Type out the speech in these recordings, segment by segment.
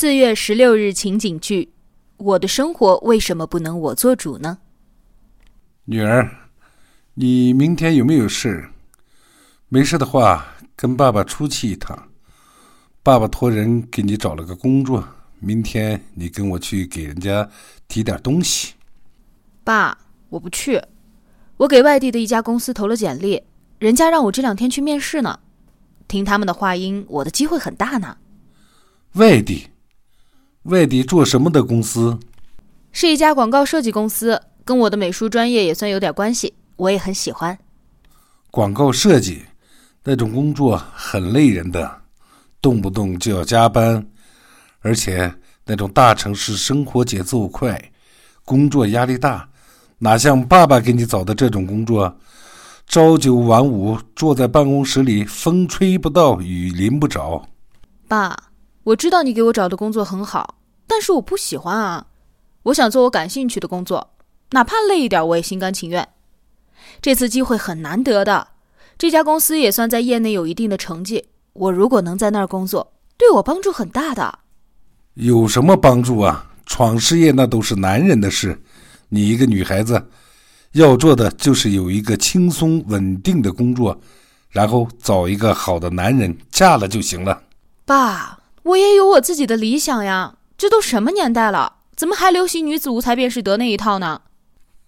四月十六日情景剧：我的生活为什么不能我做主呢？女儿，你明天有没有事？没事的话，跟爸爸出去一趟。爸爸托人给你找了个工作，明天你跟我去给人家提点东西。爸，我不去。我给外地的一家公司投了简历，人家让我这两天去面试呢。听他们的话音，我的机会很大呢。外地？外地做什么的公司？是一家广告设计公司，跟我的美术专业也算有点关系，我也很喜欢。广告设计那种工作很累人的，动不动就要加班，而且那种大城市生活节奏快，工作压力大，哪像爸爸给你找的这种工作，朝九晚五，坐在办公室里，风吹不到，雨淋不着。爸。我知道你给我找的工作很好，但是我不喜欢啊！我想做我感兴趣的工作，哪怕累一点，我也心甘情愿。这次机会很难得的，这家公司也算在业内有一定的成绩。我如果能在那儿工作，对我帮助很大的。有什么帮助啊？闯事业那都是男人的事，你一个女孩子，要做的就是有一个轻松稳定的工作，然后找一个好的男人嫁了就行了。爸。我也有我自己的理想呀，这都什么年代了，怎么还流行女子无才便是德那一套呢？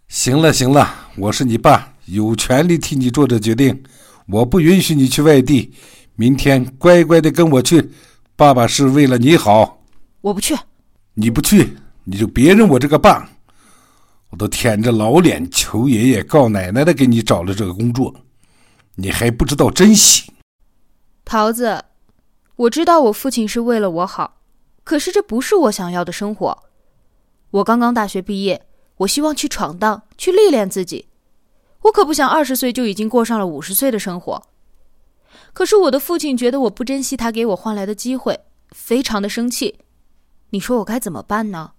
行了行了，我是你爸，有权利替你做这决定。我不允许你去外地，明天乖乖的跟我去。爸爸是为了你好。我不去。你不去，你就别认我这个爸。我都舔着老脸求爷爷告奶奶的给你找了这个工作，你还不知道珍惜。桃子。我知道我父亲是为了我好，可是这不是我想要的生活。我刚刚大学毕业，我希望去闯荡，去历练自己。我可不想二十岁就已经过上了五十岁的生活。可是我的父亲觉得我不珍惜他给我换来的机会，非常的生气。你说我该怎么办呢？